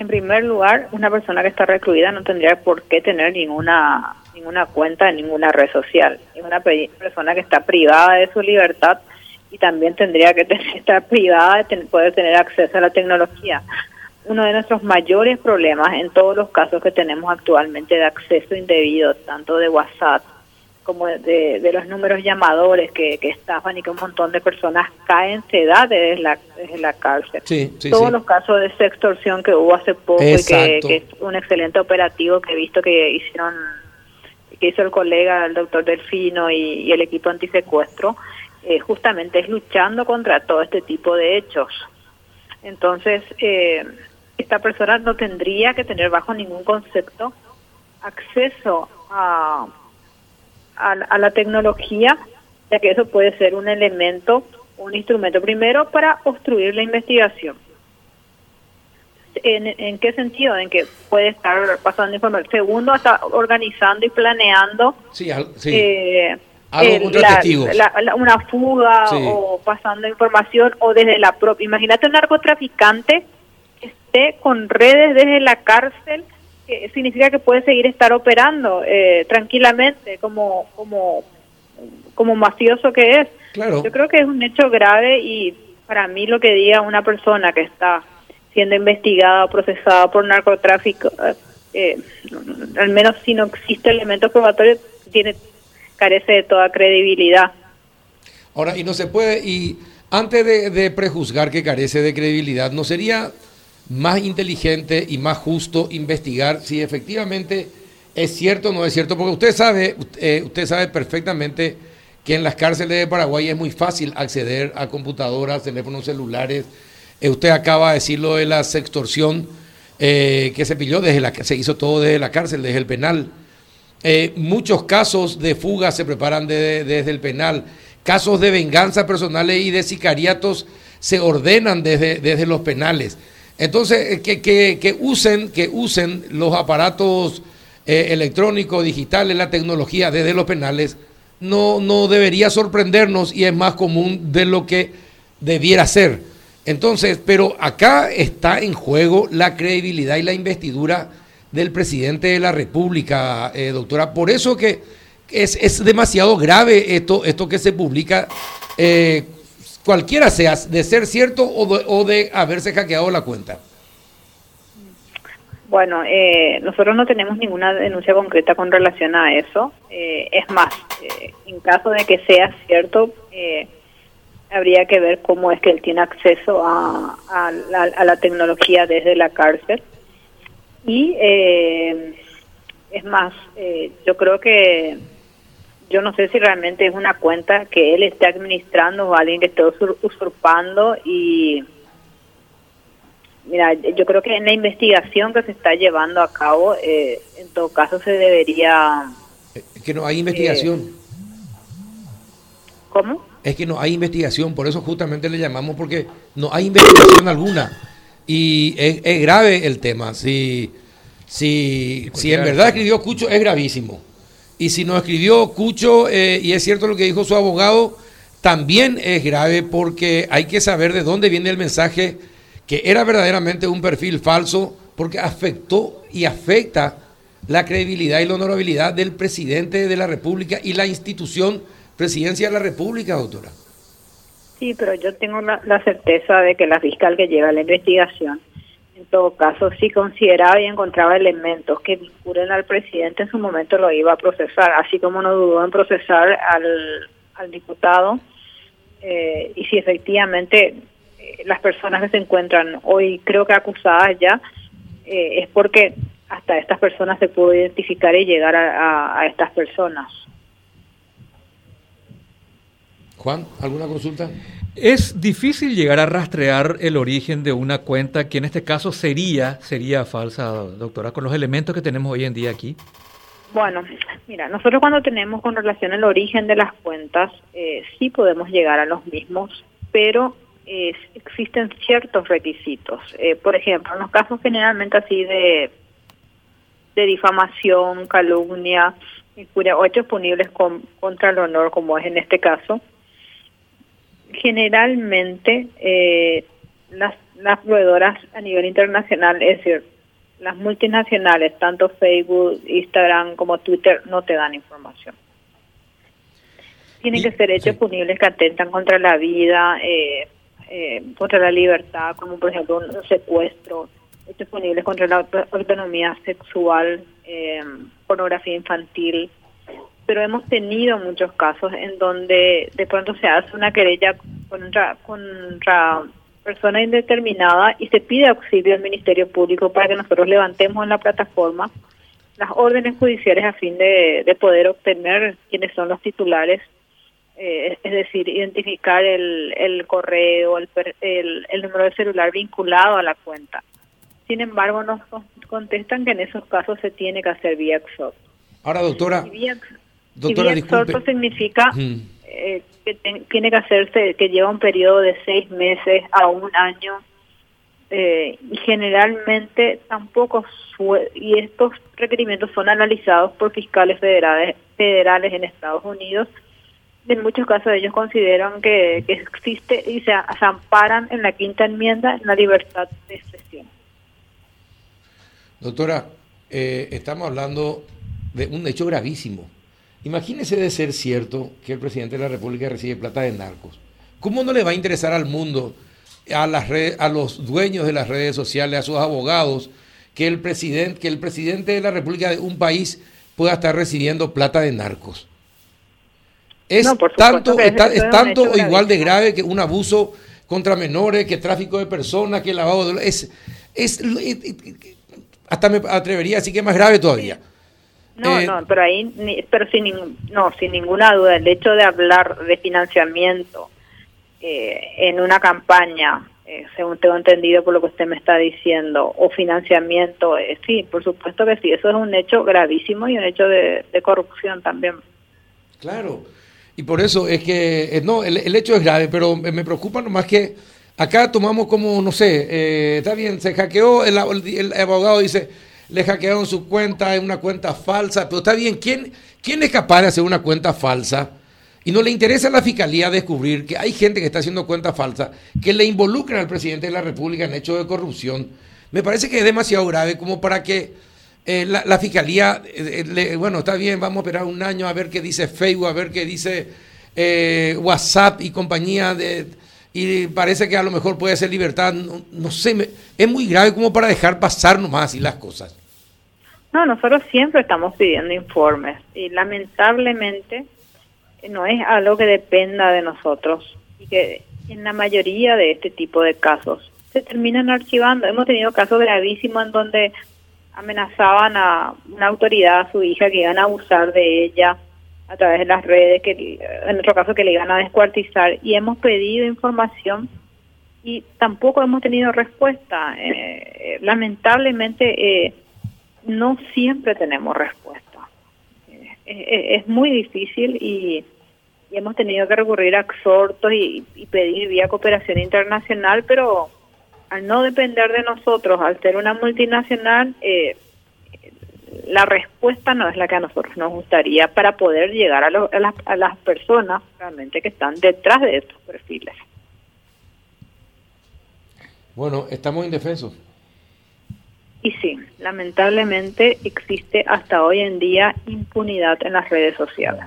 En primer lugar, una persona que está recluida no tendría por qué tener ninguna ninguna cuenta en ninguna red social. Es una persona que está privada de su libertad y también tendría que estar privada de poder tener acceso a la tecnología. Uno de nuestros mayores problemas en todos los casos que tenemos actualmente de acceso indebido, tanto de WhatsApp como de, los números llamadores que, estafan y que un montón de personas caen, se da desde la, desde la cárcel. Todos los casos de extorsión que hubo hace poco y que, es un excelente operativo que he visto que hicieron que hizo el colega, el doctor Delfino y, el equipo antisecuestro, eh, justamente es luchando contra todo este tipo de hechos. Entonces, eh, esta persona no tendría que tener bajo ningún concepto acceso a, a, la tecnología, ya que eso puede ser un elemento, un instrumento primero para obstruir la investigación. ¿En, qué sentido? En que puede estar pasando información. Segundo, está organizando y planeando sí, eh, una fuga o pasando información o desde la propia. Imagínate un narcotraficante que esté con redes desde la cárcel significa que puede seguir estar operando eh, tranquilamente como como como mafioso que es. Claro. Yo creo que es un hecho grave y para mí lo que diga una persona que está siendo investigada o procesada por narcotráfico, eh, eh, al menos si no existe elemento probatorio, tiene carece de toda credibilidad. Ahora, y no se puede, y antes de, de prejuzgar que carece de credibilidad, ¿no sería más inteligente y más justo investigar si efectivamente es cierto o no es cierto, porque usted sabe, eh, usted sabe perfectamente que en las cárceles de Paraguay es muy fácil acceder a computadoras, teléfonos celulares. Eh, usted acaba de decir lo de la extorsión eh, que se pilló desde la se hizo todo desde la cárcel, desde el penal. muchos casos de fuga se preparan desde el penal. Casos de venganza personales y de sicariatos se ordenan desde, desde los penales. Entonces, eh, que, que, usen, que usen los aparatos eh, electrónicos, digitales, la tecnología desde los penales, no, no debería sorprendernos y es más común de lo que debiera ser. Entonces, pero acá está en juego la credibilidad y la investidura del presidente de la República, eh, doctora. Por eso que es, es, demasiado grave esto, esto que se publica cualquiera sea, de ser cierto o de, haberse hackeado la cuenta? Bueno, eh, nosotros no tenemos ninguna denuncia concreta con relación a eso. Eh, es más, eh, en caso de que sea cierto, habría que ver cómo es que él tiene acceso a, a la tecnología desde la cárcel. Y es más, yo creo que yo no sé si realmente es una cuenta que él esté administrando o alguien que esté usurpando y mira yo creo que en la investigación que se está llevando a cabo eh, en todo caso se debería es que no hay investigación. eh, cómo es que no hay investigación por eso justamente le llamamos porque no hay investigación alguna. Y es, grave el tema. Si si si en verdad escribió Cucho es gravísimo y si nos escribió Cucho, eh, y es cierto lo que dijo su abogado, también es grave porque hay que saber de dónde viene el mensaje que era verdaderamente un perfil falso, porque afectó y afecta la credibilidad y la honorabilidad del presidente de la República y la institución presidencia de la República, doctora. Sí, pero yo tengo la certeza de que la fiscal que lleva la investigación en todo caso, si consideraba y encontraba elementos que vinculen al presidente, en su momento lo iba a procesar, así como no dudó en procesar al, diputado. Eh, y si efectivamente eh, las personas que se encuentran hoy, creo que acusadas ya, eh, es porque hasta estas personas se pudo identificar y llegar a estas personas. Juan, ¿alguna consulta? Es difícil llegar a rastrear el origen de una cuenta que en este caso sería, sería falsa, doctora, con los elementos que tenemos hoy en día aquí. Bueno, mira, nosotros cuando tenemos con relación al origen de las cuentas, eh, sí podemos llegar a los mismos, pero eh, existen ciertos requisitos. Eh, por ejemplo, en los casos generalmente así de, de difamación, calumnia, o hechos punibles contra el honor, como es en este caso, generalmente eh, las, las proveedoras a nivel internacional, es decir, las multinacionales, tanto Facebook, Instagram como Twitter, no te dan información. Tienen que ser hechos punibles que atentan contra la vida, eh, eh, contra la libertad, como por ejemplo un secuestro, hechos punibles contra la autonomía sexual, eh, pornografía infantil. Pero hemos tenido muchos casos en donde de pronto se hace una querella contra, contra persona indeterminada y se pide auxilio al Ministerio Público para que nosotros levantemos en la plataforma las órdenes judiciales a fin de, de poder obtener quiénes son los titulares, eh, es decir, identificar el, el correo, el, el, el, número de celular vinculado a la cuenta. Sin embargo, nos contestan que en esos casos se tiene que hacer vía. Ahora, doctora, y vía, doctora, y vía exhorto significa... Eh, que tiene que hacerse, que lleva un periodo de seis meses a un año eh, y generalmente tampoco y estos requerimientos son analizados por fiscales federales federales en Estados Unidos. En muchos casos ellos consideran que, que existe y se, amparan en la quinta enmienda en la libertad de expresión. Doctora eh, estamos hablando de un hecho gravísimo Imagínese de ser cierto que el presidente de la República recibe plata de narcos. ¿Cómo no le va a interesar al mundo, a, las redes, a los dueños de las redes sociales, a sus abogados, que el, presidente, que el presidente de la República de un país pueda estar recibiendo plata de narcos? Es tanto, es, tanto o igual de grave que un abuso contra menores, que tráfico de personas, que lavado de... Es, es, hasta me atrevería a decir que es más grave todavía. No, eh, no, pero ahí, pero sin, no, sin ninguna duda, el hecho de hablar de financiamiento eh, en una campaña, eh, según tengo entendido por lo que usted me está diciendo, o financiamiento, sí, por supuesto que sí, eso es un hecho gravísimo y un hecho de, corrupción también. Claro, y por eso es que, no, el, hecho es grave, pero me preocupa nomás que acá tomamos como, no sé, está bien, se hackeó, el abogado dice le hackearon su cuenta, es una cuenta falsa, pero está bien, ¿quién, ¿quién es capaz de hacer una cuenta falsa? Y no le interesa a la fiscalía descubrir que hay gente que está haciendo cuenta falsa, que le involucran al presidente de la República en hechos de corrupción. Me parece que es demasiado grave como para que eh, la, fiscalía, eh, bueno, está bien, vamos a esperar un año a ver qué dice Facebook, a ver qué dice eh, WhatsApp y compañía y parece que a lo mejor puede ser libertad, no, sé, es muy grave como para dejar pasar nomás así las cosas. No, nosotros siempre estamos pidiendo informes y lamentablemente no es algo que dependa de nosotros y que en la mayoría de este tipo de casos se terminan archivando. Hemos tenido casos gravísimos en donde amenazaban a una autoridad, a su hija, que iban a abusar de ella a través de las redes, que en otro caso que le iban a descuartizar y hemos pedido información y tampoco hemos tenido respuesta. Eh, lamentablemente eh, no siempre tenemos respuesta. Eh, eh, es muy difícil y, hemos tenido que recurrir a exhortos y, pedir vía cooperación internacional, pero al no depender de nosotros, al ser una multinacional, eh, la respuesta no es la que a nosotros nos gustaría para poder llegar a, a, las, a las personas realmente que están detrás de estos perfiles. Bueno, estamos indefensos. Y sí, lamentablemente existe hasta hoy en día impunidad en las redes sociales.